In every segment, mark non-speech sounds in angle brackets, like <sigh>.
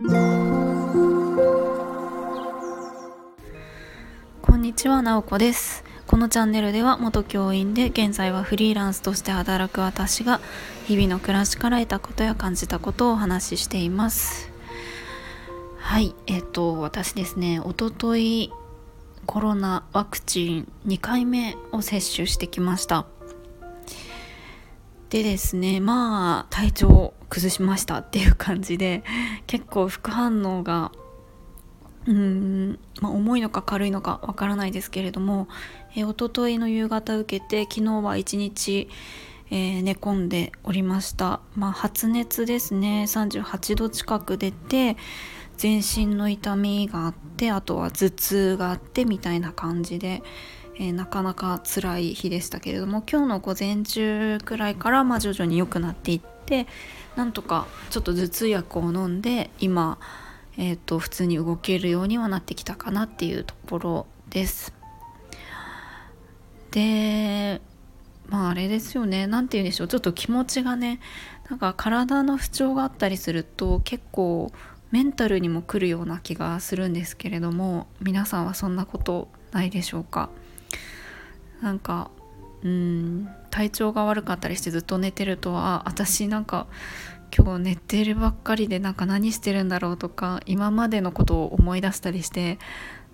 こんにちは、なおこです。このチャンネルでは元教員で現在はフリーランスとして働く私が日々の暮らしから得たことや感じたことをお話ししています。はい、えっ、と私ですね、おとといコロナワクチン2回目を接種してきました。でですねまあ体調崩しましたっていう感じで結構副反応がうん、まあ、重いのか軽いのかわからないですけれども、えー、一昨日の夕方受けて昨日は一日、えー寝込んでおりました、まあ、発熱ですね。38度近く出て全身の痛みがあってあとは頭痛があってみたいな感じで、えーなかなか辛い日でしたけれども今日の午前中くらいからまあ徐々に良くなっていってなんとかちょっと頭痛薬を飲んで今、えー、と普通に動けるようにはなってきたかなっていうところです。でまああれですよね。何て言うんでしょう。ちょっと気持ちがねなんか体の不調があったりすると結構メンタルにも来るような気がするんですけれども皆さんはそんなことないでしょうか。なんかうん。体調が悪かったりしてずっと寝てるとあ私なんか今日寝てるばっかりでなんか何してるんだろうとか今までのことを思い出したりして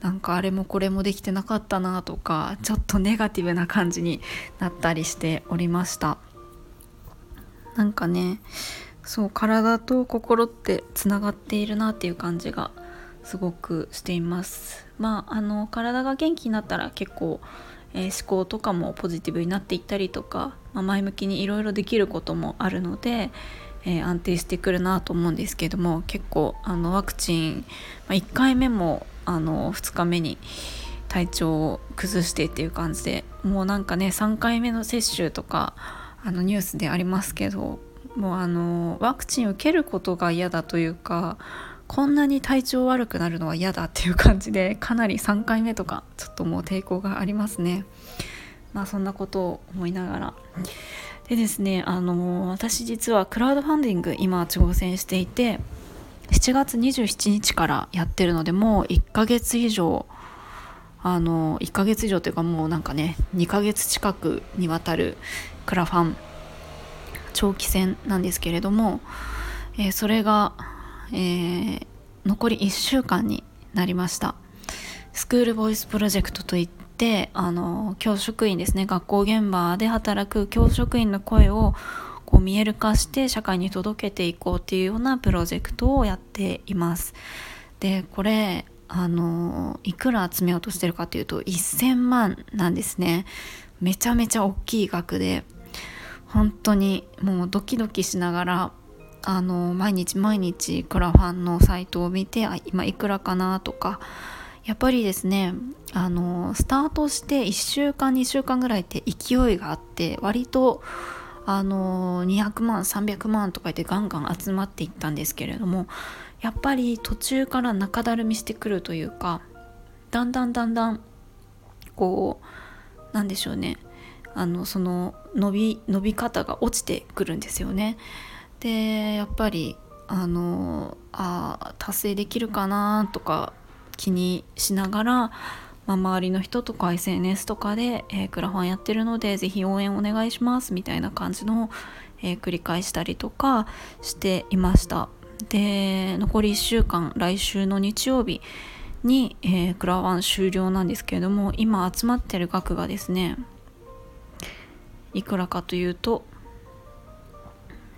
なんかあれもこれもできてなかったなとかちょっとネガティブな感じになったりしておりました。なんかねそう体と心ってつながっているなっていう感じがすごくしています。まああの体が元気になったら結構、えー思考とかもポジティブになっていったりとか、まあ、前向きにいろいろできることもあるので、えー安定してくるなと思うんですけども結構あのワクチン、まあ、1回目もあの2日目に体調を崩してっていう感じでもうなんかね3回目の接種とかあのニュースでありますけどもうあのワクチンを受けることが嫌だというかこんなに体調悪くなるのは嫌だっていう感じでかなり3回目とかちょっともう抵抗がありますね。まあそんなことを思いながら。でですねあの私実はクラウドファンディング今挑戦していて7月27日からやってるのでもう1ヶ月以上あの1ヶ月以上というかもうなんかね2ヶ月近くにわたるクラファン長期戦なんですけれども、えーそれが、えー残り1週間になりました。スクールボイスプロジェクトといってあの教職員ですね。学校現場で働く教職員の声をこう見える化して社会に届けていこうっていうようなプロジェクトをやっています。でこれあのいくら集めようとしてるかというと1000万なんですね。めちゃめちゃ大きい額で本当にもうドキドキしながらあの毎日毎日クラファンのサイトを見てあ今いくらかなとかやっぱりですねあのスタートして1週間2週間ぐらいって勢いがあって割とあの200万300万とか言ってガンガン集まっていったんですけれどもやっぱり途中から中だるみしてくるというかだんだんだんだんこうなんでしょうねあのその伸び伸び方が落ちてくるんですよね。でやっぱりあのあ達成できるかなとか気にしながら、まあ、周りの人とか SNS とかで、えークラファンやってるのでぜひ応援お願いしますみたいな感じの、えー繰り返したりとかしていました。で残り1週間来週の日曜日に、えークラファン終了なんですけれども今集まってる額がですねいくらかというと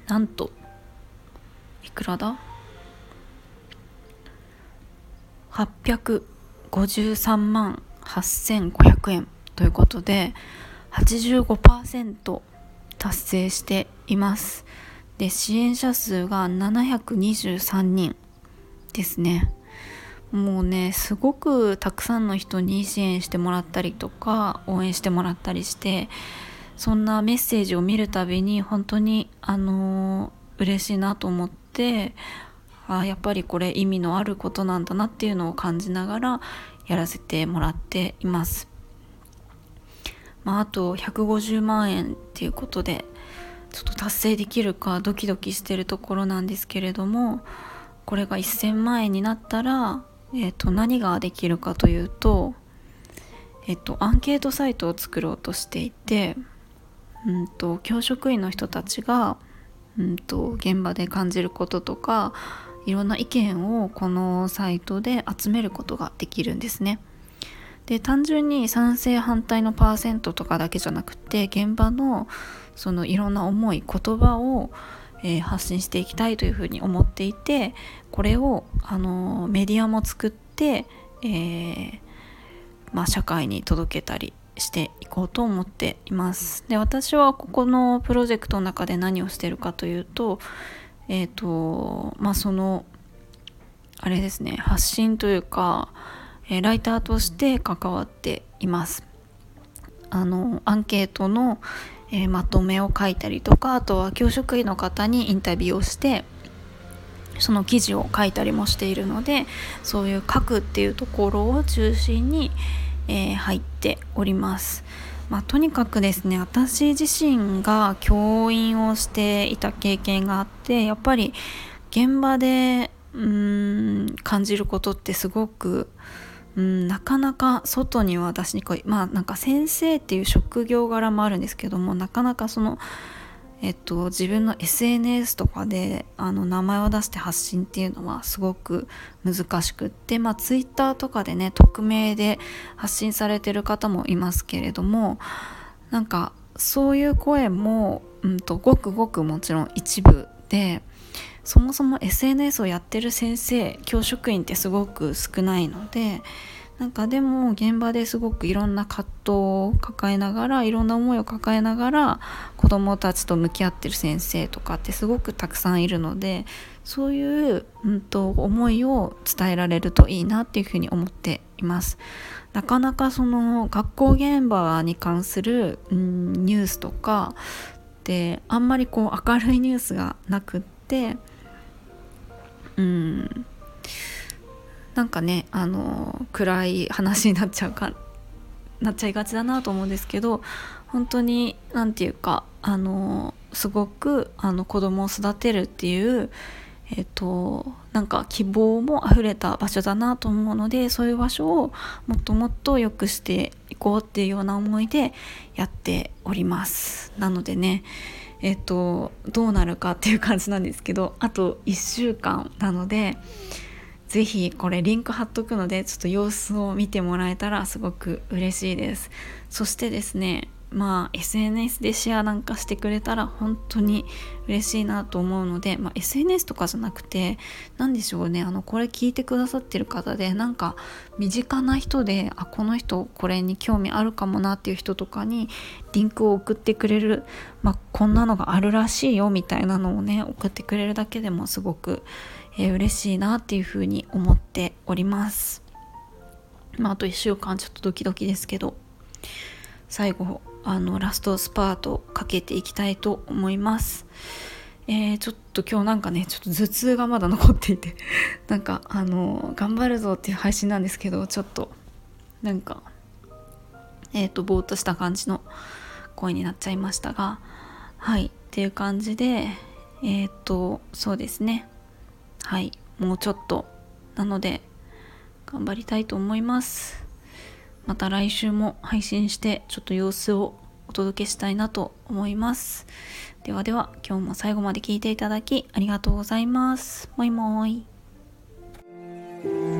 なんといくらだ？853万8500円ということで85%達成しています。で支援者数が723人ですね。もうねすごくたくさんの人に支援してもらったりとか応援してもらったりしてそんなメッセージを見るたびに本当にあの嬉しいなと思ってあやっぱりこれ意味のあることなんだなっていうのを感じながらやらせてもらっています。まあ、あと150万円っていうことでちょっと達成できるかドキドキしてるところなんですけれどもこれが1000万円になったら、えー、と何ができるかというと,、えー、とアンケートサイトを作ろうとしていて、うんと、教職員の人たちが、うんと、現場で感じることとかいろんな意見をこのサイトで集めることができるんですね。で単純に賛成反対のパーセントとかだけじゃなくて現場のそのいろんな思い言葉を、えー、発信していきたいというふうに思っていてこれを、あのメディアも作って、えー、まあ、社会に届けたりしていこうと思っています。で私はここのプロジェクトの中で何をしてるかというとえっ、ー、とまあそのあれですね発信というか、えライターとして関わっています。あのアンケートの、えー、まとめを書いたりとかあとは教職員の方にインタビューをしてその記事を書いたりもしているのでそういう書くっていうところを中心に、えー、入っております。まあ、とにかくですね私自身が教員をしていた経験があってやっぱり現場でうーん感じることってすごくうん、なかなか外には出しにくいまあなんか先生っていう職業柄もあるんですけどもなかなかそのえっと自分の SNS とかであの名前を出して発信っていうのはすごく難しくってまあ Twitter とかでね匿名で発信されてる方もいますけれどもなんかそういう声も、うんと、ごくごくもちろん一部でそもそも SNS をやってる先生教職員ってすごく少ないのでなんかでも現場ですごくいろんな葛藤を抱えながらいろんな思いを抱えながら子どもたちと向き合ってる先生とかってすごくたくさんいるのでそういう、うんと、思いを伝えられるといいなっていうふうに思っています。なかなかその学校現場に関する、うん、ニュースとかであんまりこう明るいニュースがなくってうんなんかねあの暗い話になっちゃうかなっちゃいがちだなと思うんですけど本当に何て言うかあのすごくあの子供を育てるっていうえっ、となんか希望もあふれた場所だなと思うのでそういう場所をもっともっと良くしていこうっていうような思いでやっております。なのでねえっとどうなるかっていう感じなんですけどあと1週間なので是非これリンク貼っとくのでちょっと様子を見てもらえたらすごく嬉しいです。そしてですねまあ SNS でシェアなんかしてくれたら本当に嬉しいなと思うので、まあ、SNS とかじゃなくて何でしょうねあのこれ聞いてくださってる方でなんか身近な人であこの人これに興味あるかもなっていう人とかにリンクを送ってくれる、まあ、こんなのがあるらしいよみたいなのをね送ってくれるだけでもすごく嬉しい、えー、嬉しいなっていうふうに思っております。まあ、あと1週間ちょっとドキドキですけど最後あのラストスパートかけていきたいと思います。えー、ちょっと今日なんかねちょっと頭痛がまだ残っていて <laughs> なんかあの頑張るぞっていう配信なんですけどちょっとなんかえっ、ー、とぼーっとした感じの声になっちゃいましたがはいっていう感じでえっ、ー、とそうですねはいもうちょっと。なので頑張りたいと思います。また来週も配信してちょっと様子をお届けしたいなと思います。ではでは今日も最後まで聞いていただきありがとうございます。もいもーい。